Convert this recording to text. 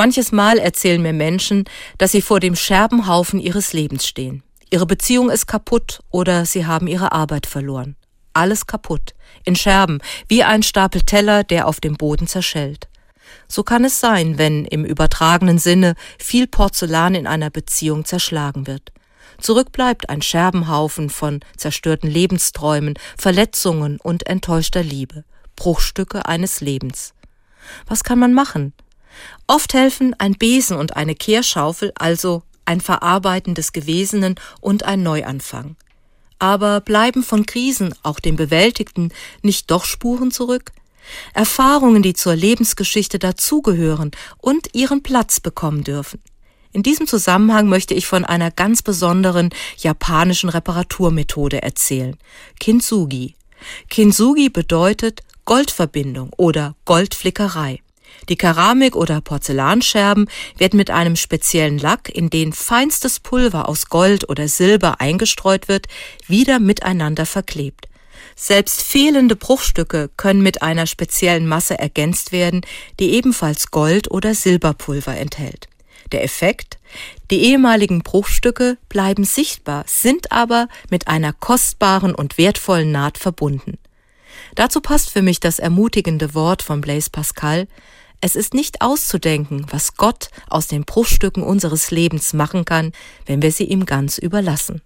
Manches Mal erzählen mir Menschen, dass sie vor dem Scherbenhaufen ihres Lebens stehen. Ihre Beziehung ist kaputt oder sie haben ihre Arbeit verloren. Alles kaputt, in Scherben, wie ein Stapel Teller, der auf dem Boden zerschellt. So kann es sein, wenn im übertragenen Sinne viel Porzellan in einer Beziehung zerschlagen wird. Zurück bleibt ein Scherbenhaufen von zerstörten Lebensträumen, Verletzungen und enttäuschter Liebe, Bruchstücke eines Lebens. Was kann man machen? Oft helfen ein Besen und eine Kehrschaufel, also ein Verarbeiten des Gewesenen und ein Neuanfang. Aber bleiben von Krisen, auch dem Bewältigten, nicht doch Spuren zurück? Erfahrungen, die zur Lebensgeschichte dazugehören und ihren Platz bekommen dürfen. In diesem Zusammenhang möchte ich von einer ganz besonderen japanischen Reparaturmethode erzählen. Kintsugi. Kintsugi bedeutet Goldverbindung oder Goldflickerei. Die Keramik- oder Porzellanscherben werden mit einem speziellen Lack, in den feinstes Pulver aus Gold oder Silber eingestreut wird, wieder miteinander verklebt. Selbst fehlende Bruchstücke können mit einer speziellen Masse ergänzt werden, die ebenfalls Gold- oder Silberpulver enthält. Der Effekt? Die ehemaligen Bruchstücke bleiben sichtbar, sind aber mit einer kostbaren und wertvollen Naht verbunden. Dazu passt für mich das ermutigende Wort von Blaise Pascal, es ist nicht auszudenken, was Gott aus den Bruchstücken unseres Lebens machen kann, wenn wir sie ihm ganz überlassen.